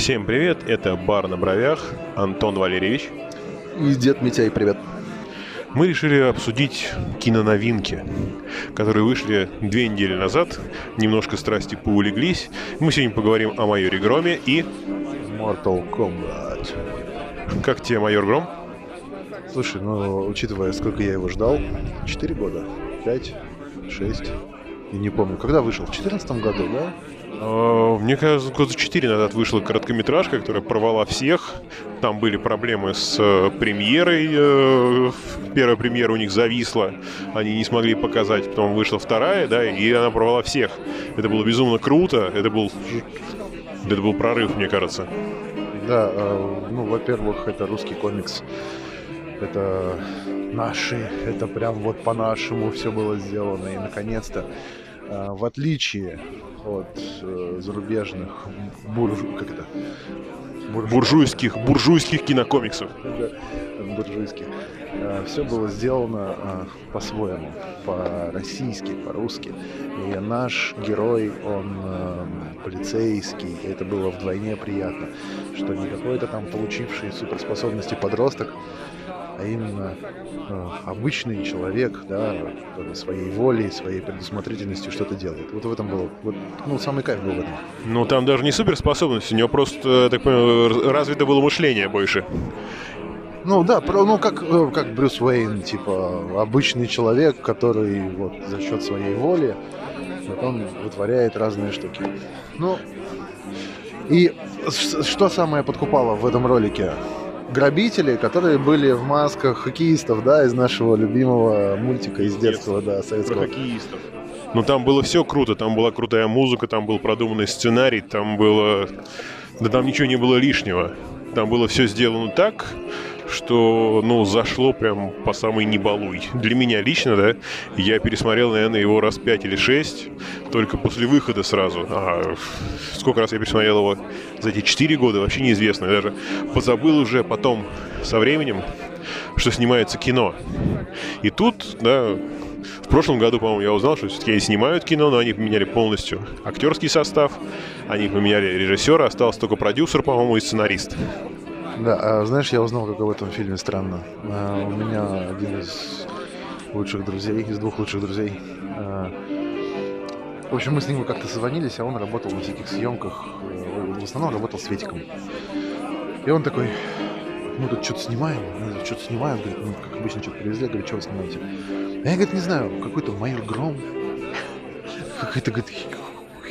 Всем привет, это «Бар на бровях», Антон Валерьевич. И дед Митяй, привет. Мы решили обсудить киноновинки, которые вышли две недели назад. Немножко страсти поулеглись. Мы сегодня поговорим о майоре Громе и... Mortal Kombat. Как тебе майор Гром? Слушай, ну, учитывая, сколько я его ждал, 4 года, 5, 6, я не помню, когда вышел, в 2014 году, да? А, Мне кажется, года 4 назад вышла короткометражка, которая порвала всех. Там были проблемы с э, премьерой. э, Первая премьера у них зависла. Они не смогли показать. Потом вышла вторая, да, и она порвала всех. Это было безумно круто. Это был... Это был прорыв, мне кажется. Да, э, ну, во-первых, это русский комикс, это наши, это прям вот по-нашему все было сделано, и наконец-то, в отличие от э, зарубежных бурж... как это? Бурж- Буржуйских, буржуйских кинокомиксов. Буржуйских. Все было сделано э, по-своему, по-российски, по-русски. И наш герой, он э, полицейский, и это было вдвойне приятно, что не какой-то там получивший суперспособности подросток, а именно э, обычный человек, да, который своей волей, своей предусмотрительностью что-то делает. Вот в этом было, вот, ну, самый кайф был в этом. Ну, там даже не суперспособность, у него просто, так понимаю, развито было мышление больше. Ну да, про- ну как, э, как Брюс Уэйн, типа обычный человек, который вот за счет своей воли вот он вытворяет разные штуки. Ну и что самое подкупало в этом ролике? Грабители, которые были в масках хоккеистов, да, из нашего любимого мультика из детства, да, Про советского. хоккеистов. Ну, там было все круто. Там была крутая музыка, там был продуманный сценарий, там было... Да там ничего не было лишнего. Там было все сделано так, что, ну, зашло прям по самой небалуй. Для меня лично, да, я пересмотрел, наверное, его раз пять или шесть, только после выхода сразу. А сколько раз я пересмотрел его за эти четыре года, вообще неизвестно. Я даже позабыл уже потом, со временем, что снимается кино. И тут, да, в прошлом году, по-моему, я узнал, что все-таки они снимают кино, но они поменяли полностью актерский состав, они поменяли режиссера, остался только продюсер, по-моему, и сценарист. Да, а знаешь, я узнал, как об этом фильме странно. А, у меня один из лучших друзей, из двух лучших друзей. а, в общем, мы с ним как-то созвонились, а он работал на всяких съемках. э, В основном работал с Ветиком. И он такой, мы тут что-то снимаем, мы тут что-то снимаем, говорит, ну, как обычно, что-то привезли, говорит, что вы снимаете? А я, говорит, не знаю, какой-то майор Гром, какая-то, говорит,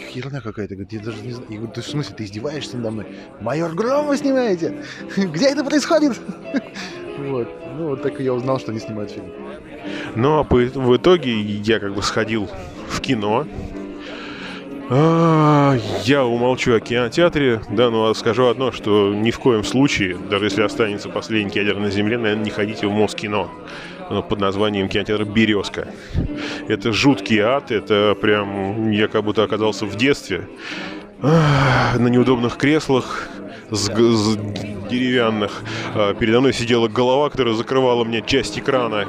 херня какая-то, говорит, я даже не знаю. Я говорю, ты в смысле, ты издеваешься надо мной? Майор Гром вы снимаете? Где это происходит? Вот. Ну, вот так я узнал, что они снимают фильм. Но по- в итоге я как бы сходил в кино. А, Я умолчу о кинотеатре, да, но скажу одно, что ни в коем случае, даже если останется последний кинотеатр на земле, наверное, не ходите в Москино ну, под названием кинотеатр «Березка». Это жуткий ад, это прям, я как будто оказался в детстве, на неудобных креслах, с, с деревянных. А, Передо мной сидела голова, которая закрывала мне часть экрана.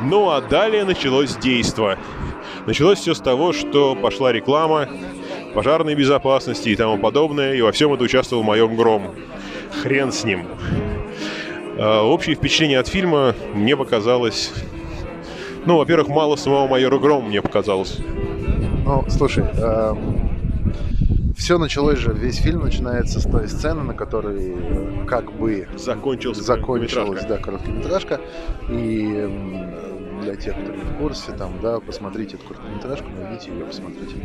Ну а далее началось действо. Началось все с того, что пошла реклама пожарной безопасности и тому подобное, и во всем это участвовал моем гром. Хрен с ним. А, Общее впечатление от фильма мне показалось... Ну, во-первых, мало самого майора Грома мне показалось. Ну, слушай, все началось же, весь фильм начинается с той сцены, на которой э, как бы Закончился закончилась, да, короткометражка. И для тех, кто не в курсе, там, да, посмотрите эту короткометражку, найдите ее, посмотрите.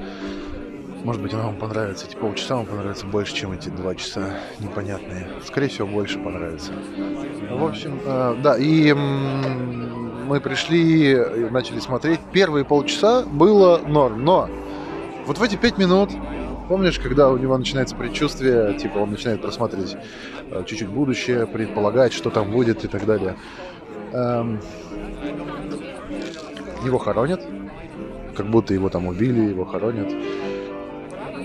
Может быть, она вам понравится. Эти полчаса вам понравится больше, чем эти два часа непонятные. Скорее всего, больше понравится. В общем, э, да, и мы пришли, начали смотреть. Первые полчаса было норм, но вот в эти пять минут, помнишь, когда у него начинается предчувствие, типа он начинает просматривать э, чуть-чуть будущее, предполагать, что там будет и так далее. Эм, его хоронят, как будто его там убили, его хоронят.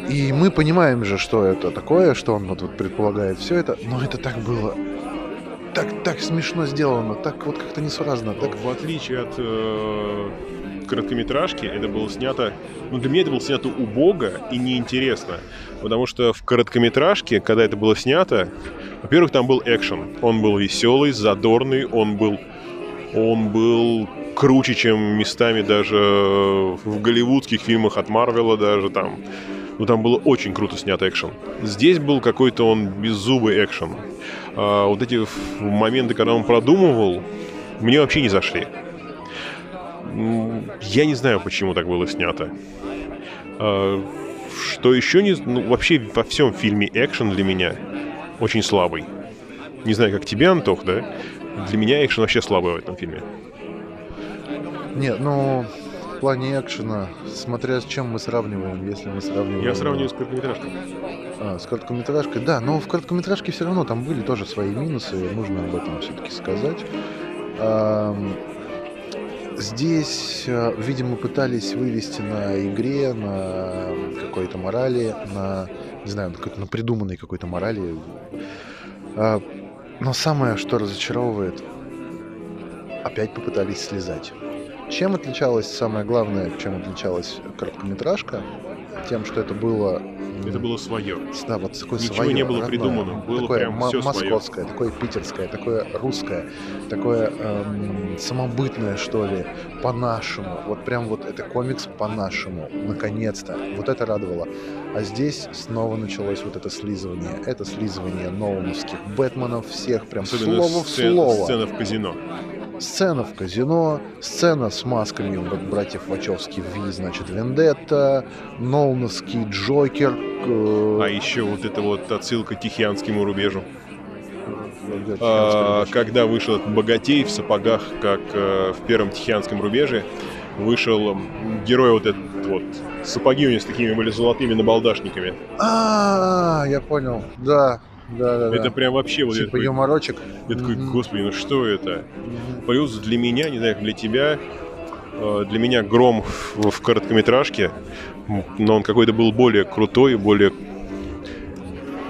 И мы понимаем же, что это такое, что он вот, вот предполагает все это, но это так было так, так смешно сделано, так вот как-то несуразно, так В отличие от э, короткометражке это было снято... Ну, для меня это было снято убого и неинтересно. Потому что в короткометражке, когда это было снято, во-первых, там был экшен. Он был веселый, задорный, он был... Он был круче, чем местами даже в голливудских фильмах от Марвела даже там. Ну, там было очень круто снят экшен. Здесь был какой-то он беззубый экшен. А вот эти моменты, когда он продумывал, мне вообще не зашли. Я не знаю, почему так было снято. А, что еще не... Ну, вообще во всем фильме экшен для меня очень слабый. Не знаю, как тебе, Антох, да? Для меня экшен вообще слабый в этом фильме. Нет, ну, в плане экшена, смотря с чем мы сравниваем, если мы сравниваем... Я сравниваю с короткометражкой. А, с короткометражкой, да, но в короткометражке все равно там были тоже свои минусы, нужно об этом все-таки сказать. А, здесь, э, видимо, пытались вывести на игре, на какой-то морали, на, не знаю, на придуманной какой-то морали. А, но самое, что разочаровывает, опять попытались слезать. Чем отличалась, самое главное, чем отличалась короткометражка? Тем, что это было... Это было свое. Да, вот такое Ничего свое, не было родное. придумано, было такое прям все московское, свое. такое питерское, такое русское, такое эм, самобытное, что ли, по-нашему. Вот прям вот это комикс по-нашему, наконец-то. Вот это радовало. А здесь снова началось вот это слизывание. Это слизывание ноуновских Бэтменов всех, прям Особенно слово в сцена, слово. сцена в казино. Сцена в казино, сцена с масками бр- братьев Вачовски Ви, значит, Вендетта, Нолновский Джокер. э, А еще вот это вот отсылка к Тихианскому рубежу. А, когда вышел этот богатей в сапогах, как э, в первом Тихианском рубеже, вышел герой вот этот вот. Сапоги у него с такими были золотыми набалдашниками. А, я понял. Да, да, да. Это да. прям вообще вот я Типа такой, юморочек. я такой, господи, ну что это? Мгм. Плюс для меня, не знаю, как для тебя, э, для меня Гром в, в короткометражке, но он какой-то был более крутой, более...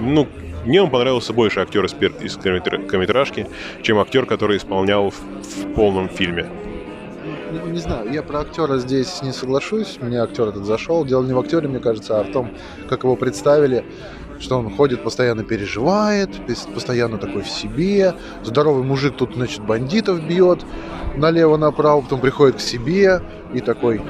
Ну, мне он понравился больше актер из, пер- из короткометражки, чем актер, который исполнял в, в полном фильме. Не, не знаю, я про актера здесь не соглашусь. Мне актер этот зашел. Дело не в актере, мне кажется, а в том, как его представили. Что он ходит, постоянно переживает, постоянно такой в себе. Здоровый мужик тут, значит, бандитов бьет налево-направо, потом приходит к себе и такой,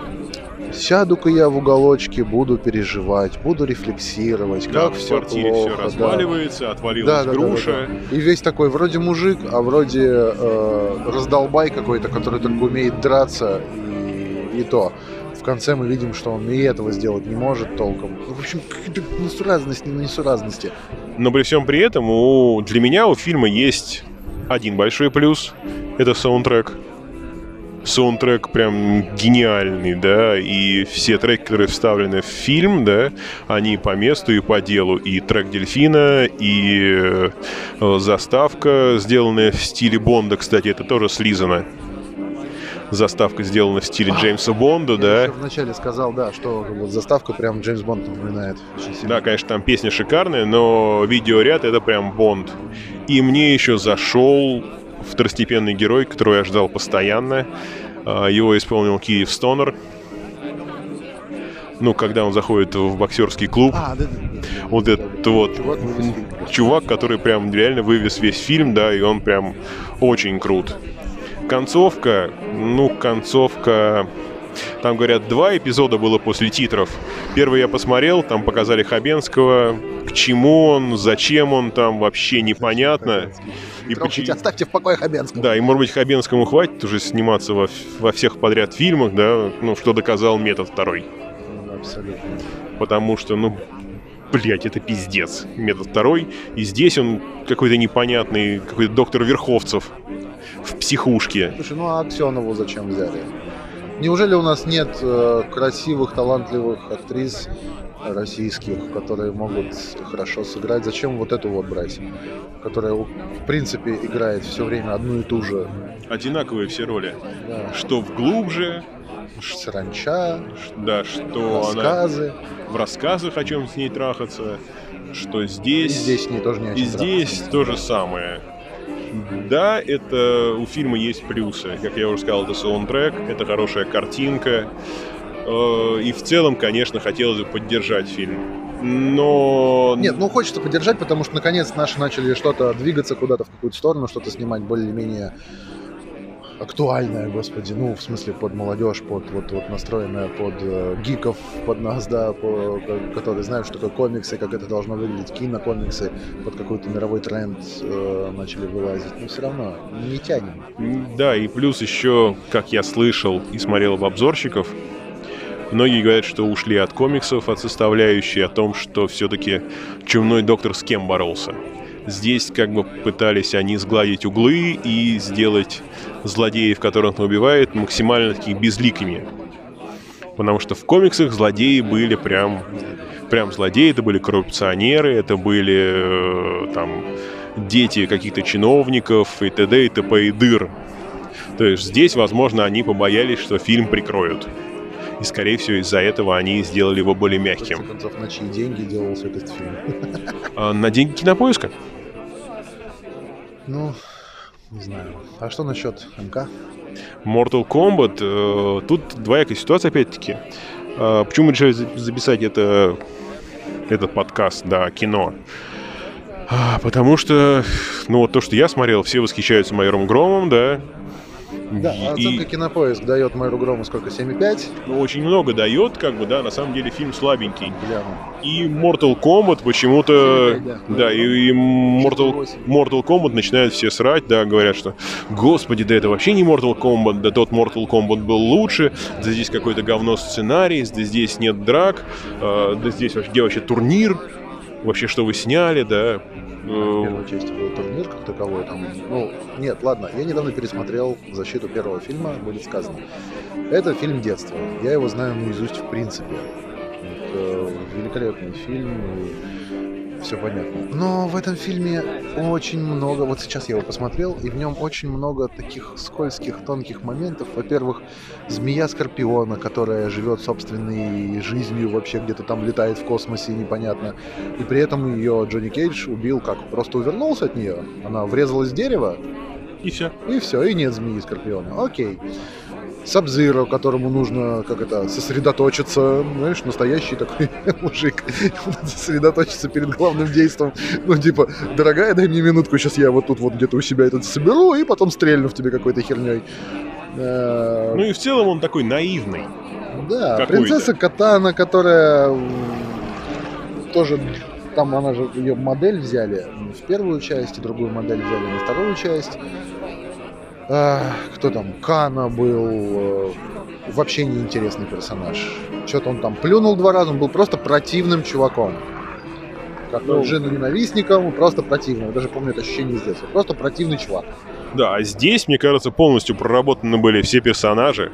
сяду-ка я в уголочке, буду переживать, буду рефлексировать, Да, как в все квартире плохо. все да. разваливается, отвалилась Да, да, да, груша. да, да. И весь такой вроде мужик, а вроде э, раздолбай какой-то, который только умеет драться и, и то. В конце мы видим, что он и этого сделать не может толком. Ну, В общем, какие-то несуразности на несуразности. Но при всем при этом у, для меня у фильма есть один большой плюс. Это саундтрек. Саундтрек прям гениальный, да, и все треки, которые вставлены в фильм, да, они по месту и по делу. И трек Дельфина, и э, заставка, сделанная в стиле Бонда, кстати, это тоже слизано. Заставка сделана в стиле Джеймса Бонда, Я да. еще вначале сказал, да, что вот заставка прям Джеймс Бонд напоминает. Да, конечно, там песня шикарная, но видеоряд это прям Бонд. И мне еще зашел второстепенный герой, которого я ждал постоянно. А, Его исполнил Киев Стонер. Ну, когда он заходит в боксерский клуб, А, да, да, да, да. вот этот вот Чувак чувак, который прям реально вывез весь фильм, да, и он прям очень крут. Концовка, ну, концовка... Там, говорят, два эпизода было после титров. Первый я посмотрел, там показали Хабенского. К чему он, зачем он там, вообще непонятно. И Трогайте, оставьте в покое Хабенского. Да, и, может быть, Хабенскому хватит уже сниматься во, во всех подряд фильмах, да, ну, что доказал метод второй. Абсолютно. Потому что, ну, блять, это пиздец. Метод второй. И здесь он какой-то непонятный, какой-то доктор Верховцев в психушке. Слушай, ну а Аксенову зачем взяли? Неужели у нас нет э, красивых, талантливых актрис российских, которые могут хорошо сыграть? Зачем вот эту вот брать, которая, в принципе, играет все время одну и ту же? Одинаковые все роли. Да. Что в глубже, Саранча, да, что она рассказы. в рассказах о чем с ней трахаться, что И здесь, здесь с ней тоже не и здесь трахаться. то же самое. Да, это у фильма есть плюсы. Как я уже сказал, это саундтрек, это хорошая картинка. Э, и в целом, конечно, хотелось бы поддержать фильм. Но... Нет, ну хочется поддержать, потому что наконец наши начали что-то двигаться куда-то в какую-то сторону, что-то снимать более-менее актуальная, господи, ну, в смысле, под молодежь, под вот, вот настроенная под э, гиков, под нас, да, по, которые знают, что такое комиксы, как это должно выглядеть, кинокомиксы, под какой-то мировой тренд э, начали вылазить. Но все равно не тянем. Да, и плюс еще, как я слышал и смотрел в обзорщиков, Многие говорят, что ушли от комиксов, от составляющей, о том, что все-таки Чумной Доктор с кем боролся. Здесь как бы пытались они сгладить углы и сделать злодеев, которых он убивает, максимально такими безликими. Потому что в комиксах злодеи были прям, прям злодеи, это были коррупционеры, это были э, там дети каких-то чиновников и т.д. и т.п. и дыр. То есть здесь, возможно, они побоялись, что фильм прикроют. И, скорее всего, из-за этого они сделали его более мягким. В концов, на чьи деньги делался этот фильм? А, на деньги кинопоиска. Ну, не знаю. А что насчет МК? Mortal Kombat. Э, тут двоякая ситуация, опять-таки. Э, почему решили записать это, этот подкаст, да, кино? А, потому что, ну, вот то, что я смотрел, все восхищаются Майором Громом, да, да, оценка и... Кинопоиск дает Майру Грому сколько, 7,5? Ну, очень много дает, как бы, да, на самом деле фильм слабенький. Бля. И Mortal Kombat почему-то... да, да, и, и Mortal, Mortal Kombat начинают все срать, да, говорят, что господи, да это вообще не Mortal Kombat, да тот Mortal Kombat был лучше, да здесь какой-то говно сценарий, да здесь нет драк, э, да здесь вообще, где вообще турнир, вообще что вы сняли, да, в первой части был турнир как таковой. Там, ну, нет, ладно, я недавно пересмотрел защиту первого фильма, будет сказано. Это фильм детства. Я его знаю наизусть в принципе. Это великолепный фильм все понятно. Но в этом фильме очень много, вот сейчас я его посмотрел, и в нем очень много таких скользких, тонких моментов. Во-первых, змея Скорпиона, которая живет собственной жизнью, вообще где-то там летает в космосе, непонятно. И при этом ее Джонни Кейдж убил как? Просто увернулся от нее. Она врезалась в дерево. И все. И все, и нет змеи Скорпиона. Окей. Сабзиро, которому нужно, как это, сосредоточиться, знаешь, настоящий такой мужик, сосредоточиться перед главным действием. Ну, типа, дорогая, дай мне минутку, сейчас я вот тут вот где-то у себя этот соберу, и потом стрельну в тебе какой-то херней. Э, ну и в целом он такой наивный. Да, принцесса Катана, которая тоже там она же ее модель взяли в первую часть, и другую модель взяли на вторую часть кто там, Кана был, э, вообще неинтересный персонаж. Что-то он там плюнул два раза, он был просто противным чуваком. Как ну, Джину ненавистником, просто противным. Я даже помню это ощущение детства. Просто противный чувак. Да, а здесь, мне кажется, полностью проработаны были все персонажи.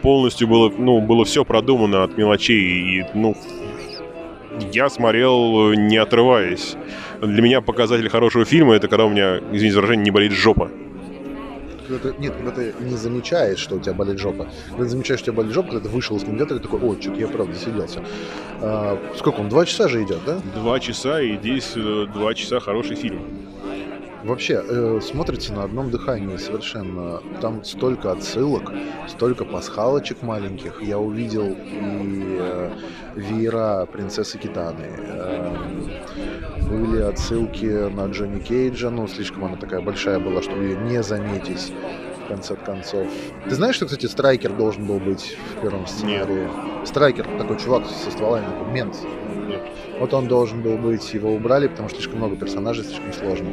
Полностью было, ну, было все продумано от мелочей. И, ну, я смотрел, не отрываясь. Для меня показатель хорошего фильма это когда у меня, извините за выражение, не болит жопа когда ты, нет, когда ты не замечаешь, что у тебя болит жопа. Когда ты замечаешь, что у тебя болит жопа, когда ты вышел из кинотеатра и такой, ой, что-то я правда сиделся. А, сколько он, два часа же идет, да? Два часа, и здесь два часа хороший фильм. Вообще, э, смотрится на одном дыхании совершенно. Там столько отсылок, столько пасхалочек маленьких. Я увидел и э, веера принцессы Китаны. Э, были отсылки на Джонни Кейджа, ну, слишком она такая большая была, чтобы ее не заметить в конце концов. Ты знаешь, что, кстати, Страйкер должен был быть в первом сценарии? Нет. Страйкер, такой чувак со стволами, такой мент. Нет. Вот он должен был быть, его убрали, потому что слишком много персонажей, слишком сложно.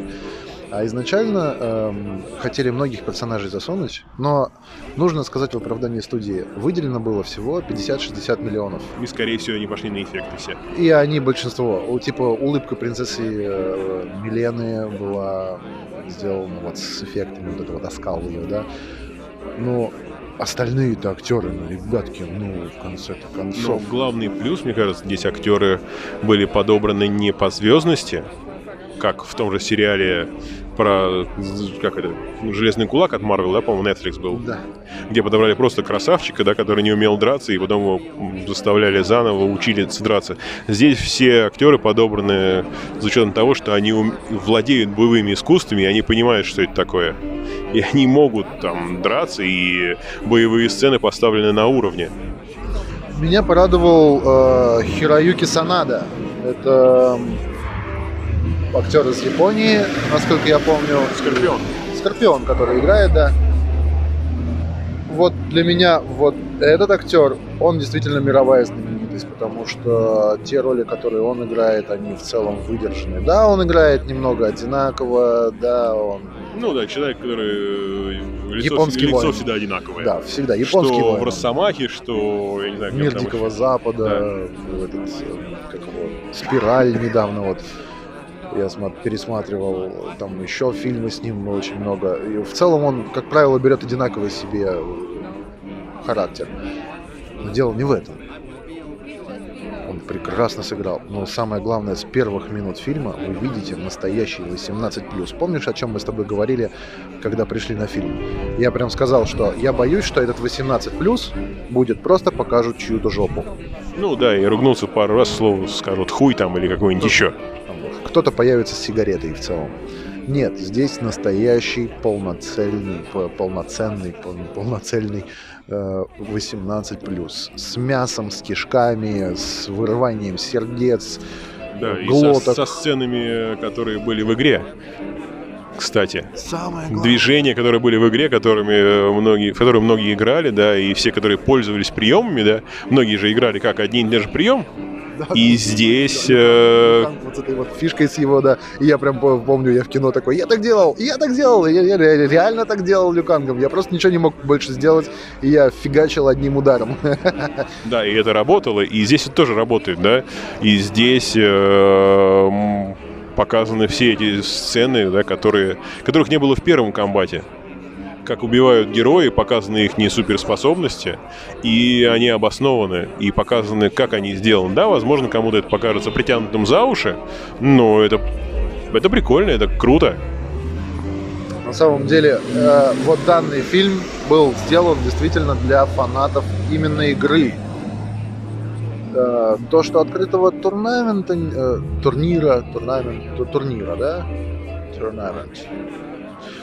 А изначально эм, хотели многих персонажей засунуть, но нужно сказать в оправдании студии, выделено было всего 50-60 миллионов. И, скорее всего, они пошли на эффекты все. И они большинство. Типа, улыбка принцессы э, Милены была сделана вот с эффектами, вот это вот оскал ее, да. Но остальные-то актеры, ну, ребятки, ну, в конце-то концов. Но главный плюс, мне кажется, здесь актеры были подобраны не по звездности, как в том же сериале про, как это, Железный кулак от Marvel, да, по-моему, Netflix был. Да. Где подобрали просто красавчика, да, который не умел драться, и потом его заставляли заново, учили драться. Здесь все актеры подобраны с учетом того, что они ум- владеют боевыми искусствами, и они понимают, что это такое. И они могут там драться, и боевые сцены поставлены на уровне. Меня порадовал э, Хироюки Санада. Это актер из Японии, насколько я помню. Скорпион. Скорпион, который играет, да. Вот для меня вот этот актер, он действительно мировая знаменитость, потому что те роли, которые он играет, они в целом выдержаны. Да, он играет немного одинаково, да, он... Ну да, человек, который э, лицо, Японский лицо воин. всегда одинаковое. Да, всегда японский что воин. в Росомахе, что, я не знаю, Мир Дикого еще. Запада, этот, э, как его, Спираль недавно вот я пересматривал, там еще фильмы с ним очень много. И в целом он, как правило, берет одинаковый себе э, характер. Но дело не в этом. Он прекрасно сыграл. Но самое главное, с первых минут фильма вы видите настоящий 18+. Помнишь, о чем мы с тобой говорили, когда пришли на фильм? Я прям сказал, что я боюсь, что этот 18+, будет просто покажут чью-то жопу. Ну да, и ругнулся пару раз, слово скажут хуй там или какой-нибудь еще. Кто-то появится с сигаретой в целом. Нет, здесь настоящий полноценный, по- полноценный, пол- полноценный э, 18+. С мясом, с кишками, с вырыванием сердец. Да, и глоток. со, со сценами, которые были в игре. Кстати, Самое движения, которые были в игре, которыми э, многие, в которые многие играли, да, и все, которые пользовались приемами, да, многие же играли как один и тот же прием, и здесь, э, Вот с этой вот фишкой с его, да. И я прям по- помню, я в кино такой, я так делал, я так делал, я, я ре- реально так делал Люкангом. Я просто ничего не мог больше сделать, и я фигачил одним ударом. да, и это работало, и здесь это тоже работает, да, и здесь э, показаны все эти сцены, да, которые, которых не было в первом комбате. Как убивают герои, показаны их не суперспособности, и они обоснованы, и показаны, как они сделаны. Да, возможно, кому-то это покажется притянутым за уши, но это, это прикольно, это круто. На самом деле, э, вот данный фильм был сделан действительно для фанатов именно игры. Э, то, что открытого турнамента, э, турнира, турнамент, ту- турнира, да? Турнамент.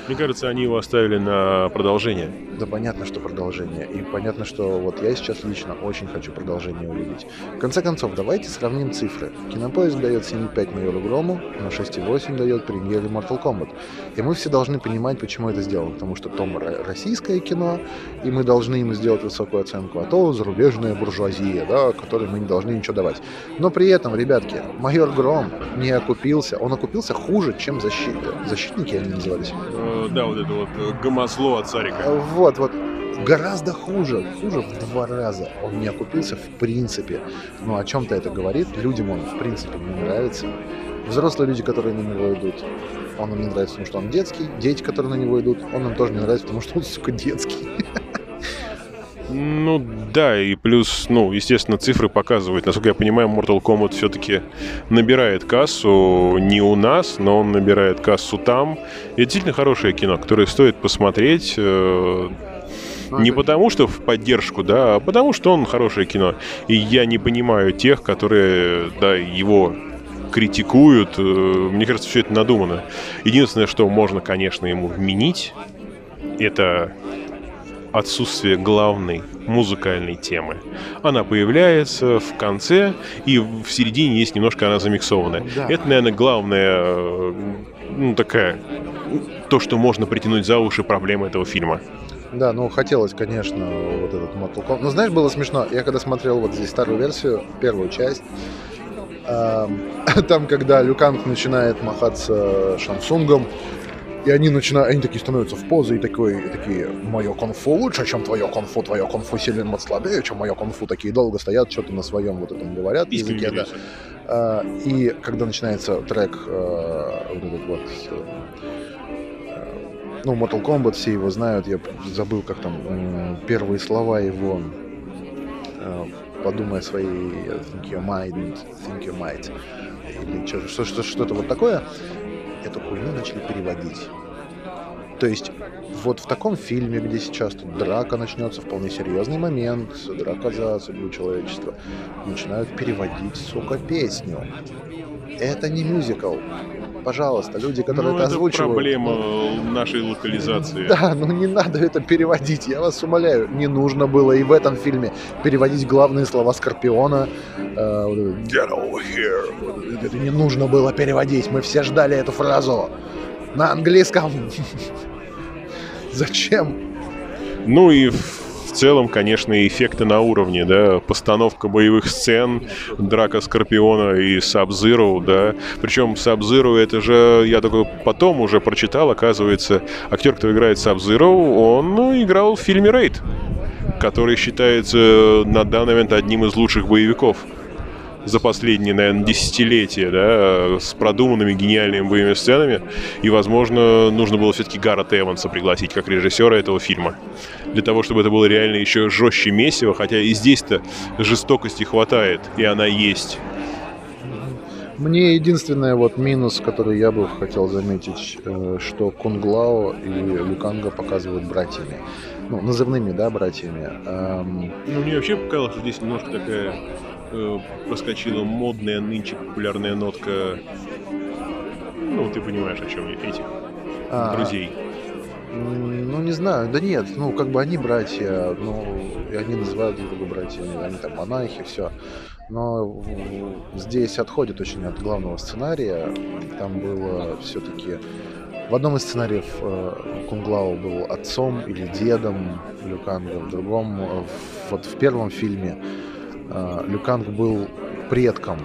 Мне кажется, они его оставили на продолжение. Да понятно, что продолжение. И понятно, что вот я сейчас лично очень хочу продолжение увидеть. В конце концов, давайте сравним цифры. Кинопоиск дает 7,5 майору Грому, на 6,8 дает премьере Mortal Kombat. И мы все должны понимать, почему это сделано. Потому что то ро- российское кино, и мы должны ему сделать высокую оценку, а то зарубежная буржуазия, да, которой мы не должны ничего давать. Но при этом, ребятки, майор Гром не окупился. Он окупился хуже, чем защит... защитники они назывались. Э, да, вот это вот э, гомосло от Царика. Вот, вот. Гораздо хуже, хуже в два раза. Он не окупился в принципе. Ну, о чем-то это говорит. Людям он в принципе не нравится. Взрослые люди, которые на него идут, он им не нравится, потому что он детский. Дети, которые на него идут, он им тоже не нравится, потому что он, сука, детский. Ну да, и плюс, ну, естественно, цифры показывают. Насколько я понимаю, Mortal Kombat все-таки набирает кассу не у нас, но он набирает кассу там. И это действительно хорошее кино, которое стоит посмотреть. э, Ну, Не потому, что в поддержку, да, а потому, что он хорошее кино. И я не понимаю тех, которые, да, его критикуют. Э, Мне кажется, все это надумано. Единственное, что можно, конечно, ему вменить, это отсутствие главной музыкальной темы. Она появляется в конце, и в середине есть немножко она замиксованная. Да. Это, наверное, главная, ну, такая, то, что можно притянуть за уши проблема этого фильма. Да, ну хотелось, конечно, вот этот Mortal Kombat. Но знаешь, было смешно. Я когда смотрел вот здесь старую версию, первую часть, эм, там, когда Люканг начинает махаться Шансунгом, и они начинают, они такие становятся в позу и, такой, и такие, мое конфу лучше, чем твое конфу, твое конфу сильно слабее, чем мое конфу. Такие долго стоят, что-то на своем вот этом говорят Письками языке, да. А, И когда начинается трек, э, вот этот вот, э, ну, Mortal Kombat, все его знают, я забыл, как там первые слова его, э, подумай о своей think you might, think you might, или чё- что- что- что-то вот такое. Эту хуйню начали переводить. То есть вот в таком фильме, где сейчас тут драка начнется, вполне серьезный момент, драка за судьбу человечества, начинают переводить, сука, песню. Это не мюзикл. Пожалуйста, люди, которые ну, это, это озвучивают. проблема ну, нашей локализации. Да, ну не надо это переводить, я вас умоляю. Не нужно было и в этом фильме переводить главные слова Скорпиона. Э, вот Get over here. Это не нужно было переводить, мы все ждали эту фразу. На английском. Зачем? Ну и в целом, конечно, эффекты на уровне, да, постановка боевых сцен, драка Скорпиона и Сабзиру, да, причем Сабзиру это же, я только потом уже прочитал, оказывается, актер, кто играет Сабзиру, он ну, играл в фильме «Рейд», который считается на данный момент одним из лучших боевиков за последние, наверное, десятилетия, да, с продуманными гениальными боевыми сценами. И, возможно, нужно было все-таки Гаррета Эванса пригласить как режиссера этого фильма. Для того, чтобы это было реально еще жестче месиво, хотя и здесь-то жестокости хватает, и она есть. Мне единственный вот минус, который я бы хотел заметить, э, что Кунглао и Люканга показывают братьями. Ну, назывными, да, братьями. Эм, Ну, мне вообще показалось, что здесь немножко такая э, проскочила модная нынче популярная нотка. Ну, ты понимаешь, о чем я, этих а, друзей. Ну, не знаю, да нет, ну, как бы они братья, ну, и они называют друг друга братьями, они там монахи, все. Но здесь отходит очень от главного сценария. Там было все-таки... В одном из сценариев э, Кунглау был отцом или дедом Люканга, в другом, э, в- вот в первом фильме Люканг был предком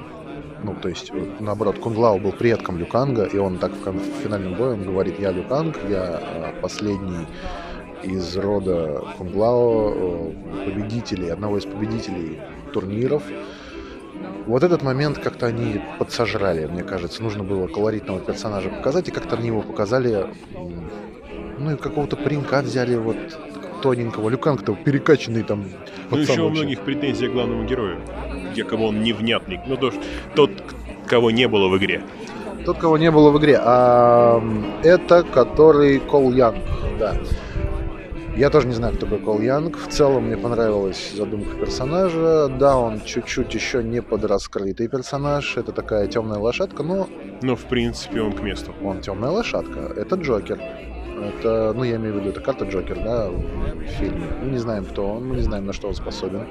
ну, то есть, наоборот, Кунглау был предком Люканга, и он так в, финальном бою он говорит, я Люканг, я э, последний из рода Кунглао, э, победителей, одного из победителей турниров. Вот этот момент как-то они подсожрали, мне кажется. Нужно было колоритного персонажа показать, и как-то они его показали... Ну и какого-то паренька взяли вот тоненького. Люканг-то перекачанный там Ну, еще у вообще. многих претензий к главному герою. Якобы он невнятный. Ну, то, тот, кого не было в игре. Тот, кого не было в игре. А это который Кол Янг, да. Я тоже не знаю, кто такой Кол Янг. В целом мне понравилась задумка персонажа. Да, он чуть-чуть еще не подраскрытый персонаж. Это такая темная лошадка, но Но, в принципе, он к месту. он темная лошадка. Это Джокер. Это, ну, я имею в виду, это карта Джокер, да, в фильме. Мы не знаем, кто он, мы не знаем, на что он способен.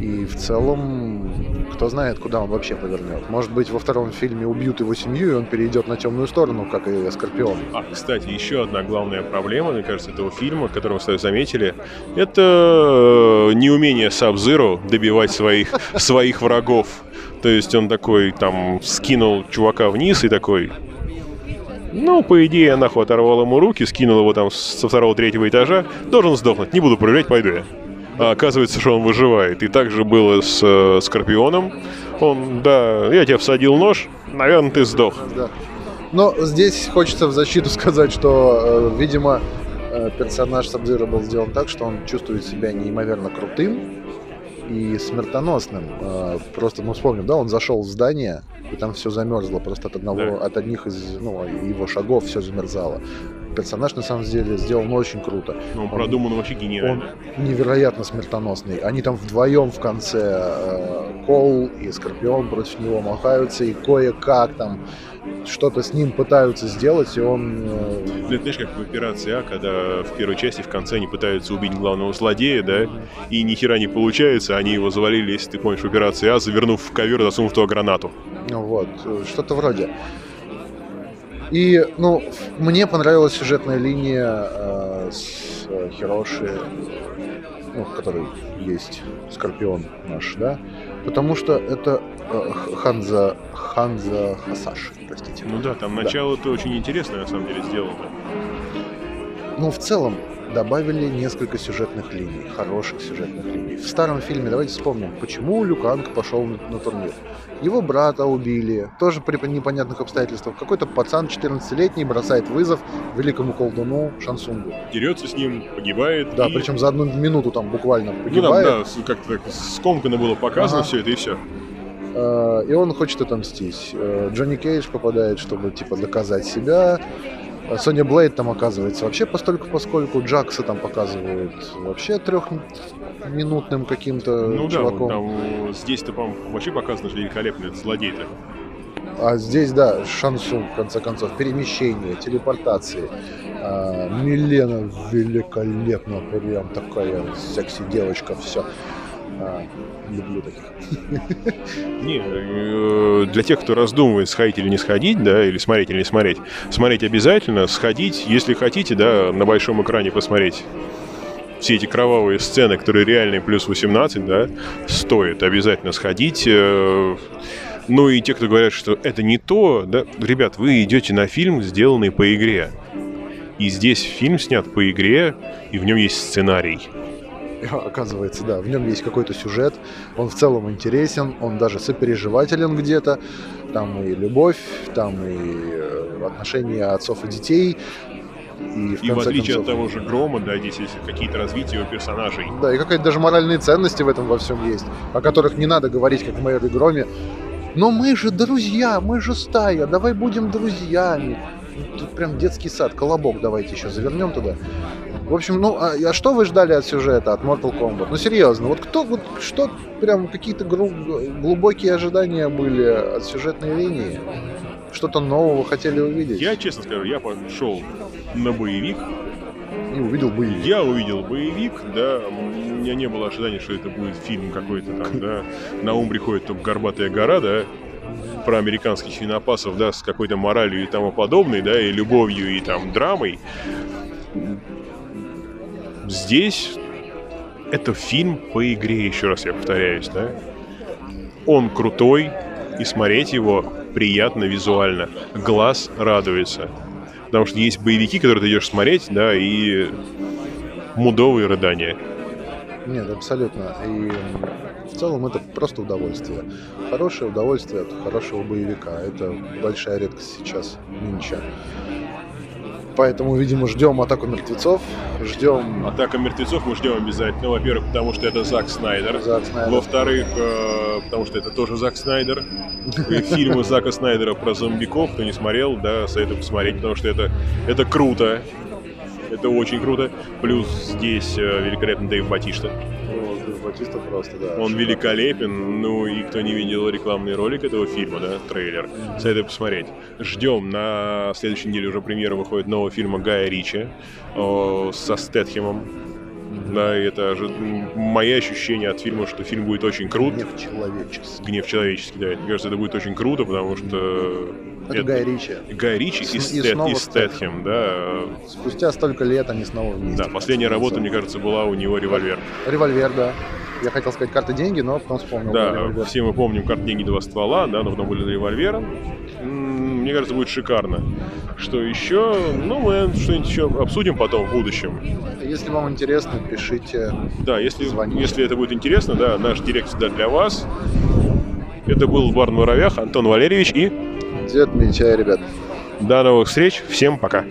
И в целом, кто знает, куда он вообще повернет. Может быть, во втором фильме убьют его семью, и он перейдет на темную сторону, как и Скорпион. А, кстати, еще одна главная проблема, мне кажется, этого фильма, который вы заметили, это э, неумение Сабзиру добивать своих, своих врагов. То есть он такой, там, скинул чувака вниз и такой... Ну, по идее, нахуй оторвал ему руки, скинул его там со второго-третьего этажа, должен сдохнуть, не буду проверять, пойду я. А оказывается, что он выживает. И так же было с э, Скорпионом. Он, да, я тебе всадил нож, наверное, ты сдох. Да. Но здесь хочется в защиту сказать, что, э, видимо, э, персонаж Сабзира был сделан так, что он чувствует себя неимоверно крутым и смертоносным. Э, Просто, ну, вспомним, да, он зашел в здание, и там все замерзло. Просто от одного, Да. от одних из ну, его шагов все замерзало. Персонаж, на самом деле, сделан очень круто. Ну, он Он- продуман вообще Он гениально. невероятно смертоносный. Они там вдвоем в конце э, Кол и Скорпион против него махаются, и кое-как там что-то с ним пытаются сделать, и он... это знаешь, как в операции А, когда в первой части в конце они пытаются убить главного злодея, да, и ни хера не получается, они его завалили, если ты помнишь, в операции А, завернув в ковер засунув туда гранату. ну вот, э, что-то вроде. И, ну, мне понравилась сюжетная линия э, с э, Хироши, ну, в которой есть Скорпион наш, да, потому что это э, Ханза, Ханза Хасаши, простите. Ну да, там Да. начало-то очень интересное, на самом деле, сделано. Ну, в целом, добавили несколько сюжетных линий, хороших сюжетных линий. В старом фильме, давайте вспомним, почему Люканг пошел на, на турнир. Его брата убили, тоже при непонятных обстоятельствах. Какой-то пацан 14-летний бросает вызов великому колдуну Шансунгу. Дерется с ним, погибает. Да, и- причем за одну минуту там буквально Ну, погибает. да, с- как-то так скомканно было показано Ага. все это и все. Э, и он хочет отомстить. Э, Джонни Кейдж попадает, чтобы типа доказать себя. Соня Блейд там оказывается вообще постольку поскольку Джакса там показывают вообще трехминутным каким-то Ну да, чуваком. там, здесь-то, по-моему, вообще показано, что великолепный этот злодей-то. А здесь, да, шансу, в конце концов, перемещение, телепортации. А, Милена великолепно, прям такая секси-девочка, все. Люблю таких. Не, э, для тех, кто раздумывает, сходить или не сходить, да, или смотреть или не смотреть, смотреть обязательно, сходить, если хотите, да, на большом экране посмотреть все эти кровавые сцены, которые реальные плюс 18, да, стоит обязательно сходить. э, Ну и те, кто говорят, что это не то, да, ребят, вы идете на фильм, сделанный по игре. И здесь фильм снят по игре, и в нем есть сценарий. Оказывается, да, в нем есть какой-то сюжет, он в целом интересен, он даже сопереживателен где-то. Там и любовь, там и э, отношения отцов и детей. И в, И в отличие концов, от того же Грома, да, здесь есть какие-то развития у персонажей. Да, и какие-то даже моральные ценности в этом во всем есть, о которых не надо говорить, как в майоре Громе. Но мы же друзья, мы же стая, давай будем друзьями. Тут прям детский сад, колобок давайте еще завернем туда. В общем, ну, а, а что вы ждали от сюжета, от Mortal Kombat? Ну, серьезно, вот кто, вот что, прям какие-то глубокие ожидания были от сюжетной линии? Что-то нового хотели увидеть? Я, честно скажу, я пошел на боевик, И увидел боевик. Я увидел боевик, да, у меня не было ожидания, что это будет фильм какой-то там, да. На ум приходит только «Горбатая гора», да, про американских свинопасов, да, с какой-то моралью и тому подобной, да, и любовью, и там драмой. Здесь это фильм по игре, еще раз я повторяюсь, да. Он крутой, и смотреть его приятно визуально. Глаз радуется. Потому что есть боевики, которые ты идешь смотреть, да, и мудовые рыдания. Нет, абсолютно. И в целом это просто удовольствие. Хорошее удовольствие от хорошего боевика. Это большая редкость сейчас, нынче. Поэтому, видимо, ждем атаку мертвецов, ждем Атака мертвецов мы ждем обязательно. Ну, Во-первых, потому что это Зак Снайдер. Зак Снайдер. Во-вторых, э, потому что это тоже Зак Снайдер. Фильмы Зака Снайдера про зомбиков, кто не смотрел, да, советую посмотреть, потому что это, это круто. Это очень круто. Плюс здесь э, великолепный Дэйв Батишта. Батиста просто, да. Он великолепен. Ну и кто не видел рекламный ролик этого фильма, да, трейлер, советую посмотреть. Ждем. На следующей неделе уже премьера выходит нового фильма Гая Ричи о, со Стэтхемом. Да, и это же мои ощущения от фильма, что фильм будет очень крут. Гнев человеческий. Гнев человеческий, да. Мне кажется, это будет очень круто, потому что... Это Гай Ричи. Гай Ричи и, С- и Стэт- и Стэтхем, да. Спустя столько лет они снова вместе. Да, последняя работа, мне кажется, была у него «Револьвер». Револьвер, да. Я хотел сказать карты деньги, но потом вспомнил. Да, все мы помним карт деньги два ствола, да, но потом были револьвером. М, Мне кажется, будет шикарно. Что еще? Ну, мы что-нибудь еще обсудим потом в будущем. Если вам интересно, пишите. Да, если, Звоните. если это будет интересно, да, наш директ всегда для вас. Это был Бар на Антон Валерьевич и Дед Мельчай, ребят. до новых встреч. Всем пока.